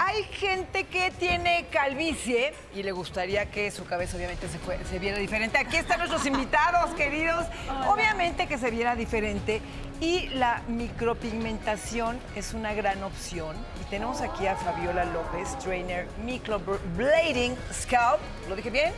Hay gente que tiene calvicie y le gustaría que su cabeza obviamente se, fue- se viera diferente. Aquí están nuestros invitados, queridos. Obviamente que se viera diferente. Y la micropigmentación es una gran opción. Y tenemos aquí a Fabiola López, trainer Microblading Scalp. ¿Lo dije bien?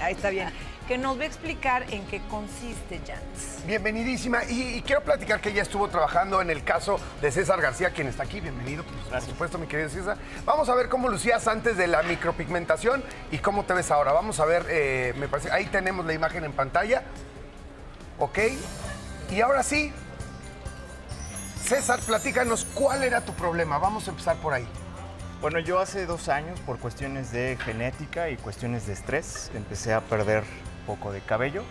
Ahí está bien. Que nos va a explicar en qué consiste, Jans. Bienvenidísima. Y, y quiero platicar que ella estuvo trabajando en el caso de César García, quien está aquí. Bienvenido, pues, por supuesto, mi querido César. Vamos a ver cómo lucías antes de la micropigmentación y cómo te ves ahora. Vamos a ver, eh, me parece, ahí tenemos la imagen en pantalla. Ok. Y ahora sí, César, platícanos cuál era tu problema. Vamos a empezar por ahí. Bueno, yo hace dos años, por cuestiones de genética y cuestiones de estrés, empecé a perder poco de cabello.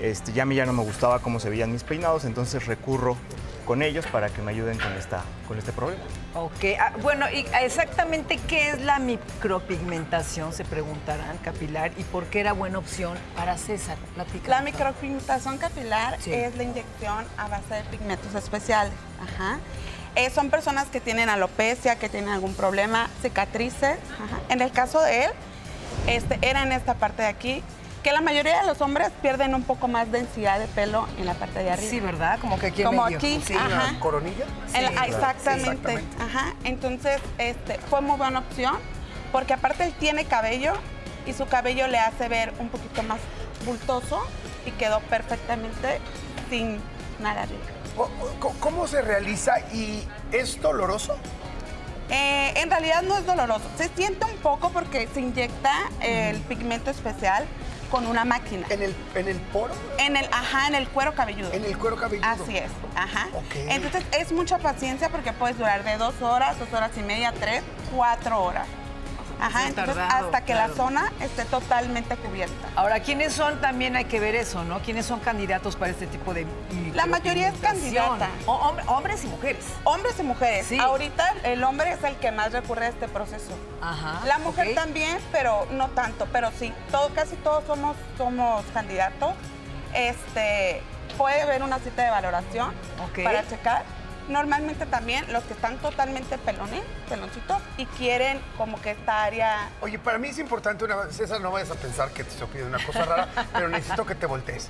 Este, ya a mí ya no me gustaba cómo se veían mis peinados, entonces recurro con ellos para que me ayuden con, esta, con este problema. Ok, ah, bueno, y exactamente qué es la micropigmentación, se preguntarán, capilar, y por qué era buena opción para César. Platícanos. La micropigmentación capilar Sí. es la inyección a base de pigmentos especiales. Ajá. Eh, son personas que tienen alopecia, que tienen algún problema, cicatrices. Ajá. En el caso de él, este, era en esta parte de aquí, que la mayoría de los hombres pierden un poco más densidad de pelo en la parte de arriba. Sí, ¿verdad? Como que aquí Como medio. aquí, Sí. ajá. ¿Una coronilla? La- Sí, claro. exactamente. Exactamente. Ajá. Entonces, este, fue muy buena opción porque aparte él tiene cabello y su cabello le hace ver un poquito más bultoso y quedó perfectamente sin nada arriba. O- o- co- ¿Cómo se realiza y es doloroso? Eh, en realidad no es doloroso. Se siente un poco porque se inyecta el pigmento especial con una máquina. ¿En el, en el poro? En el, ajá, en el cuero cabelludo. En el cuero cabelludo. Así es, ajá. Ok. Entonces es mucha paciencia porque puedes durar de dos horas, dos horas y media, tres, cuatro horas. Ajá, entonces tardado, hasta que claro. la zona esté totalmente cubierta. Ahora, ¿quiénes son? También hay que ver eso, ¿no? ¿Quiénes son candidatos para este tipo de La mayoría es candidata. Hombres y mujeres. Hombres y mujeres. Sí. Ahorita el hombre es el que más recurre a este proceso. Ajá. La mujer también, pero no tanto. Pero sí, todo, casi todos somos, somos candidatos. Este, puede haber una cita de valoración para checar. Normalmente también los que están totalmente pelones, peloncitos, y quieren como que esta área... Oye, para mí es importante una vez, César, no vayas a pensar que te estoy pidiendo una cosa rara, pero necesito que te voltees.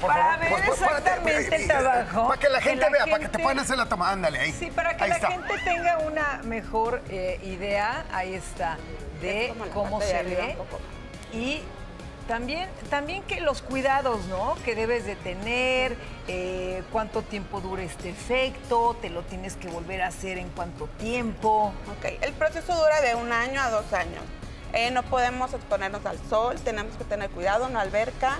Por Para favor, ver pues, pues, exactamente el trabajo, Para que la que gente la vea, para que te puedan hacer la toma. Ándale, ahí. Sí, para que Ahí la está. gente tenga una mejor eh, idea, ahí está, de Es cómo se ve. Y también, también que los cuidados, ¿no? Que debes de tener, eh, cuánto tiempo dura este efecto, te lo tienes que volver a hacer en cuánto tiempo. Ok, el proceso dura de un año a dos años. Eh, no podemos exponernos al sol, tenemos que tener cuidado, no alberca,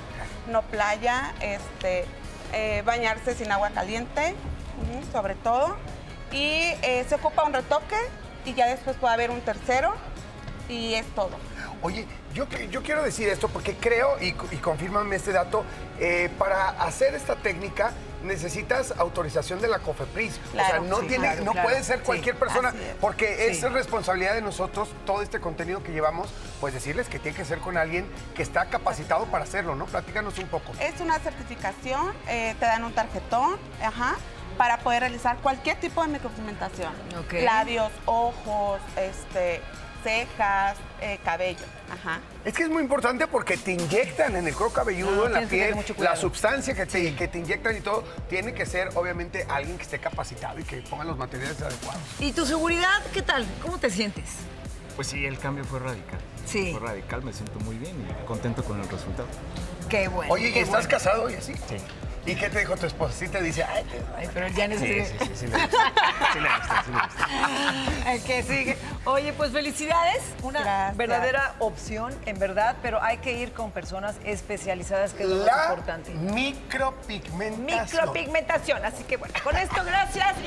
no playa, este, eh, bañarse sin agua caliente, sobre todo. Y se ocupa un retoque y ya después puede haber un tercero y es todo. Oye, yo, quiero decir esto porque creo, y, y confírmame este dato, eh, para hacer esta técnica necesitas autorización de la COFEPRIS. o sea, Claro, no, sí, tiene, claro, no claro. puede ser Sí, cualquier persona, es. porque es responsabilidad de nosotros todo este contenido que llevamos, pues decirles que tiene que ser con alguien que está capacitado para hacerlo, ¿no? Platícanos un poco. Es una certificación, eh, te dan un tarjetón, ajá, para poder realizar cualquier tipo de micropigmentación. Ok. Labios, ojos, este, cejas, eh, cabello, ajá. Es que es muy importante porque te inyectan en el cuero cabelludo, No, en la piel, la sustancia que te, que te inyectan y todo, tiene que ser obviamente alguien que esté capacitado y que ponga los materiales adecuados. ¿Y tu seguridad qué tal? ¿Cómo te sientes? Pues sí, el cambio fue radical. Sí. Fue radical, me siento muy bien y contento con el resultado. Qué bueno. Oye, ¿y qué estás bueno. casado y así? Sí. ¿Y qué te dijo tu esposa? Sí te dice, ay, te- Ay, pero ya no Sí, sí, sí, sí, le gusta. Sí le gusta, sí le gusta. Que sigue. Oye, pues felicidades. Una Gracias. verdadera opción, en verdad, pero hay que ir con personas especializadas, que es lo más importante. micropigmentación. Micropigmentación. Así que bueno, con esto, gracias.